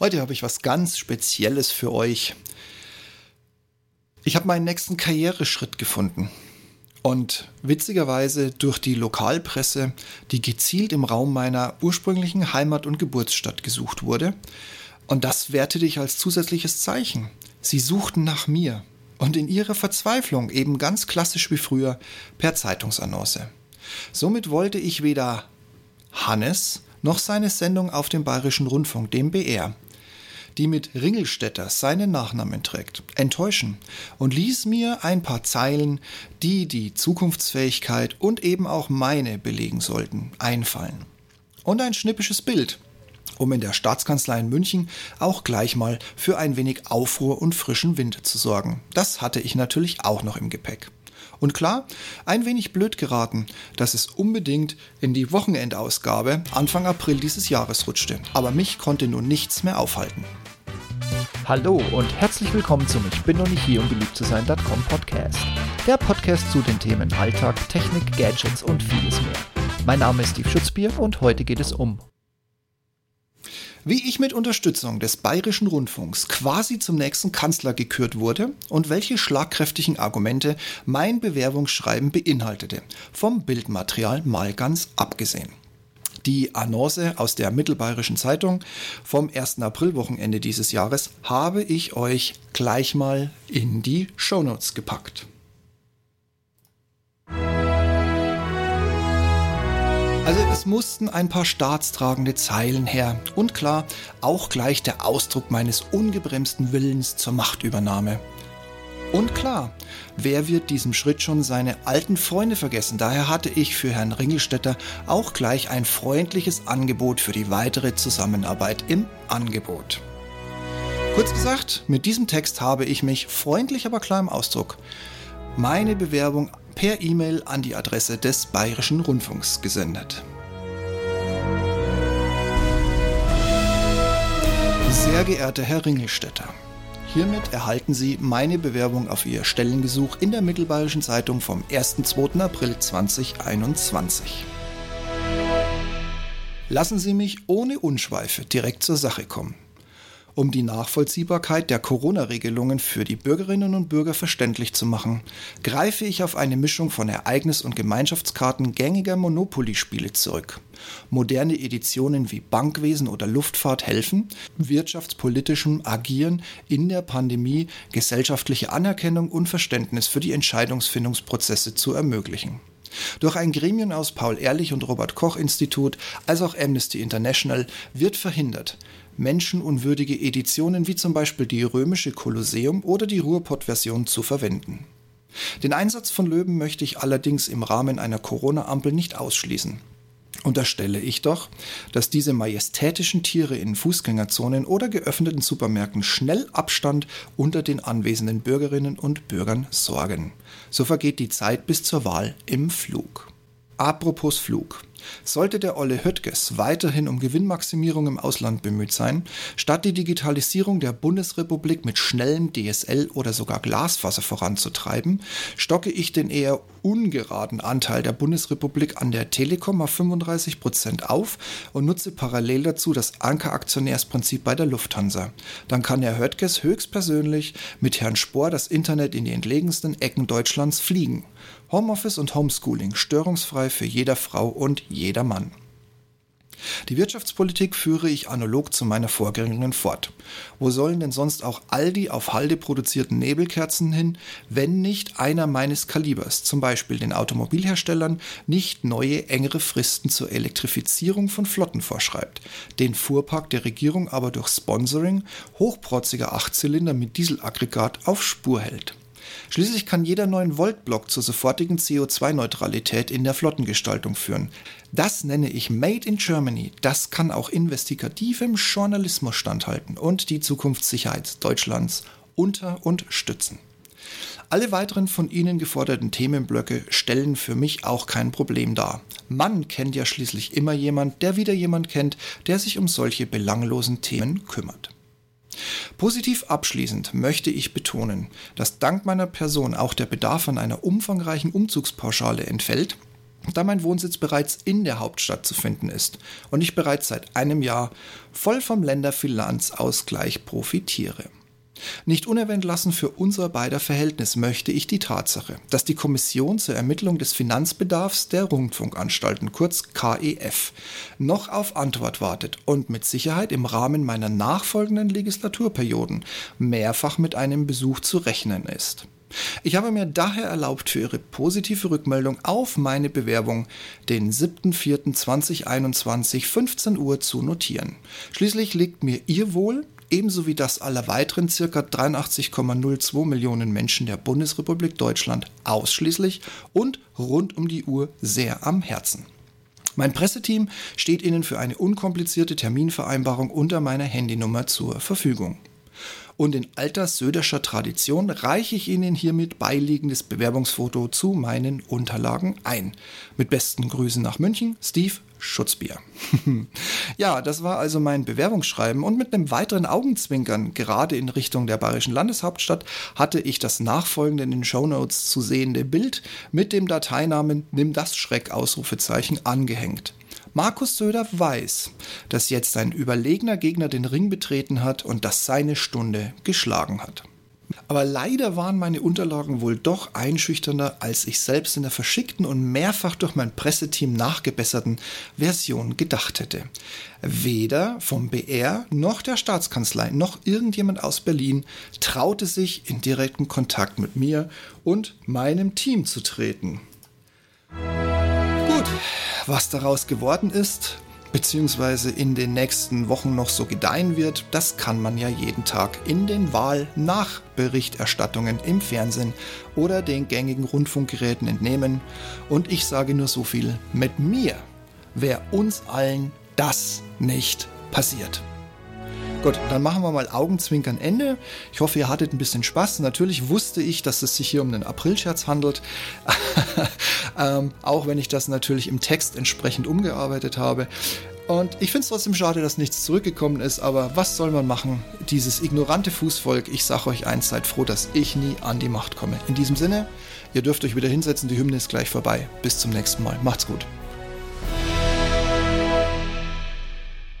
Heute habe ich was ganz Spezielles für euch. Ich habe meinen nächsten Karriereschritt gefunden. Und witzigerweise durch die Lokalpresse, die gezielt im Raum meiner ursprünglichen Heimat- und Geburtsstadt gesucht wurde. Und das wertete ich als zusätzliches Zeichen. Sie suchten nach mir. Und in ihrer Verzweiflung eben ganz klassisch wie früher per Zeitungsannonce. Somit wollte ich weder Hannes noch seine Sendung auf dem Bayerischen Rundfunk, dem BR, die mit Ringelstetter seinen Nachnamen trägt, enttäuschen und ließ mir ein paar Zeilen, die die Zukunftsfähigkeit und eben auch meine belegen sollten, einfallen. Und ein schnippisches Bild, um in der Staatskanzlei in München auch gleich mal für ein wenig Aufruhr und frischen Wind zu sorgen. Das hatte ich natürlich auch noch im Gepäck. Und klar, ein wenig blöd geraten, dass es unbedingt in die Wochenendausgabe Anfang April dieses Jahres rutschte. Aber mich konnte nun nichts mehr aufhalten. Hallo und herzlich willkommen zum Ich bin noch nicht hier, um beliebt zu sein.com Podcast. Der Podcast zu den Themen Alltag, Technik, Gadgets und vieles mehr. Mein Name ist Steve Schutzbier und heute geht es um wie ich mit Unterstützung des Bayerischen Rundfunks quasi zum nächsten Kanzler gekürt wurde und welche schlagkräftigen Argumente mein Bewerbungsschreiben beinhaltete, vom Bildmaterial mal ganz abgesehen. Die Annonce aus der Mittelbayerischen Zeitung vom 1. Aprilwochenende dieses Jahres habe ich euch gleich mal in die Shownotes gepackt. Also es mussten ein paar staatstragende Zeilen her und klar, auch gleich der Ausdruck meines ungebremsten Willens zur Machtübernahme. Und klar, wer wird diesem Schritt schon seine alten Freunde vergessen? Daher hatte ich für Herrn Ringelstetter auch gleich ein freundliches Angebot für die weitere Zusammenarbeit im Angebot. Kurz gesagt, mit diesem Text habe ich mich, freundlich aber klar im Ausdruck, meine Bewerbung per E-Mail an die Adresse des Bayerischen Rundfunks gesendet. Sehr geehrter Herr Ringelstetter, hiermit erhalten Sie meine Bewerbung auf Ihr Stellengesuch in der Mittelbayerischen Zeitung vom 1.2. April 2021. Lassen Sie mich ohne Unschweife direkt zur Sache kommen. Um die Nachvollziehbarkeit der Corona-Regelungen für die Bürgerinnen und Bürger verständlich zu machen, greife ich auf eine Mischung von Ereignis- und Gemeinschaftskarten gängiger Monopoly-Spiele zurück. Moderne Editionen wie Bankwesen oder Luftfahrt helfen, wirtschaftspolitischem Agieren in der Pandemie gesellschaftliche Anerkennung und Verständnis für die Entscheidungsfindungsprozesse zu ermöglichen. Durch ein Gremium aus Paul Ehrlich und Robert Koch Institut als auch Amnesty International wird verhindert, menschenunwürdige Editionen wie zum Beispiel die römische Kolosseum oder die Ruhrpott-Version zu verwenden. Den Einsatz von Löwen möchte ich allerdings im Rahmen einer Corona-Ampel nicht ausschließen. Unterstelle ich doch, dass diese majestätischen Tiere in Fußgängerzonen oder geöffneten Supermärkten schnell Abstand unter den anwesenden Bürgerinnen und Bürgern sorgen. So vergeht die Zeit bis zur Wahl im Flug. Apropos Flug. Sollte der Olle Höttges weiterhin um Gewinnmaximierung im Ausland bemüht sein, statt die Digitalisierung der Bundesrepublik mit schnellem DSL oder sogar Glasfaser voranzutreiben, stocke ich den eher ungeraden Anteil der Bundesrepublik an der Telekom auf 35 Prozent auf und nutze parallel dazu das Ankeraktionärsprinzip bei der Lufthansa. Dann kann Herr Höttges höchstpersönlich mit Herrn Spohr das Internet in die entlegensten Ecken Deutschlands fliegen. Homeoffice und Homeschooling störungsfrei für jeder Frau und jeder Mann. Die Wirtschaftspolitik führe ich analog zu meiner Vorgängerin fort. Wo sollen denn sonst auch all die auf Halde produzierten Nebelkerzen hin, wenn nicht einer meines Kalibers, zum Beispiel den Automobilherstellern, nicht neue, engere Fristen zur Elektrifizierung von Flotten vorschreibt, den Fuhrpark der Regierung aber durch Sponsoring hochprotziger Achtzylinder mit Dieselaggregat auf Spur hält. Schließlich kann jeder 9-Volt-Block zur sofortigen CO2-Neutralität in der Flottengestaltung führen. Das nenne ich Made in Germany. Das kann auch investigativem Journalismus standhalten und die Zukunftssicherheit Deutschlands unter- und stützen. Alle weiteren von Ihnen geforderten Themenblöcke stellen für mich auch kein Problem dar. Man kennt ja schließlich immer jemand, der wieder jemand kennt, der sich um solche belanglosen Themen kümmert. Positiv abschließend möchte ich betonen, dass dank meiner Person auch der Bedarf an einer umfangreichen Umzugspauschale entfällt, da mein Wohnsitz bereits in der Hauptstadt zu finden ist und ich bereits seit einem Jahr voll vom Länderfinanzausgleich profitiere. Nicht unerwähnt lassen für unser beider Verhältnis möchte ich die Tatsache, dass die Kommission zur Ermittlung des Finanzbedarfs der Rundfunkanstalten, kurz KEF, noch auf Antwort wartet und mit Sicherheit im Rahmen meiner nachfolgenden Legislaturperioden mehrfach mit einem Besuch zu rechnen ist. Ich habe mir daher erlaubt, für Ihre positive Rückmeldung auf meine Bewerbung den 7.4.2021 15 Uhr zu notieren. Schließlich liegt mir Ihr Wohl ebenso wie das aller weiteren ca. 83,02 Millionen Menschen der Bundesrepublik Deutschland ausschließlich und rund um die Uhr sehr am Herzen. Mein Presseteam steht Ihnen für eine unkomplizierte Terminvereinbarung unter meiner Handynummer zur Verfügung und in alter söderscher Tradition reiche ich Ihnen hiermit beiliegendes Bewerbungsfoto zu meinen Unterlagen ein. Mit besten Grüßen nach München, Steve Schutzbier. ja, das war also mein Bewerbungsschreiben und mit einem weiteren Augenzwinkern, gerade in Richtung der bayerischen Landeshauptstadt, hatte ich das nachfolgende in den Shownotes zu sehende Bild mit dem Dateinamen Nimm das Schreck Ausrufezeichen angehängt. Markus Söder weiß, dass jetzt ein überlegener Gegner den Ring betreten hat und dass seine Stunde geschlagen hat. Aber leider waren meine Unterlagen wohl doch einschüchternder, als ich selbst in der verschickten und mehrfach durch mein Presseteam nachgebesserten Version gedacht hätte. Weder vom BR noch der Staatskanzlei noch irgendjemand aus Berlin traute sich in direkten Kontakt mit mir und meinem Team zu treten. Was daraus geworden ist, beziehungsweise in den nächsten Wochen noch so gedeihen wird, das kann man ja jeden Tag in den Wahlnachberichterstattungen im Fernsehen oder den gängigen Rundfunkgeräten entnehmen. Und ich sage nur so viel, mit mir wäre uns allen das nicht passiert. Gut, dann machen wir mal Augenzwinkern Ende. Ich hoffe, ihr hattet ein bisschen Spaß. Natürlich wusste ich, dass es sich hier um einen Aprilscherz handelt. ähm, auch wenn ich das natürlich im Text entsprechend umgearbeitet habe. Und ich finde es trotzdem schade, dass nichts zurückgekommen ist, aber was soll man machen? Dieses ignorante Fußvolk, ich sage euch eins, seid froh, dass ich nie an die Macht komme. In diesem Sinne, ihr dürft euch wieder hinsetzen, die Hymne ist gleich vorbei. Bis zum nächsten Mal. Macht's gut.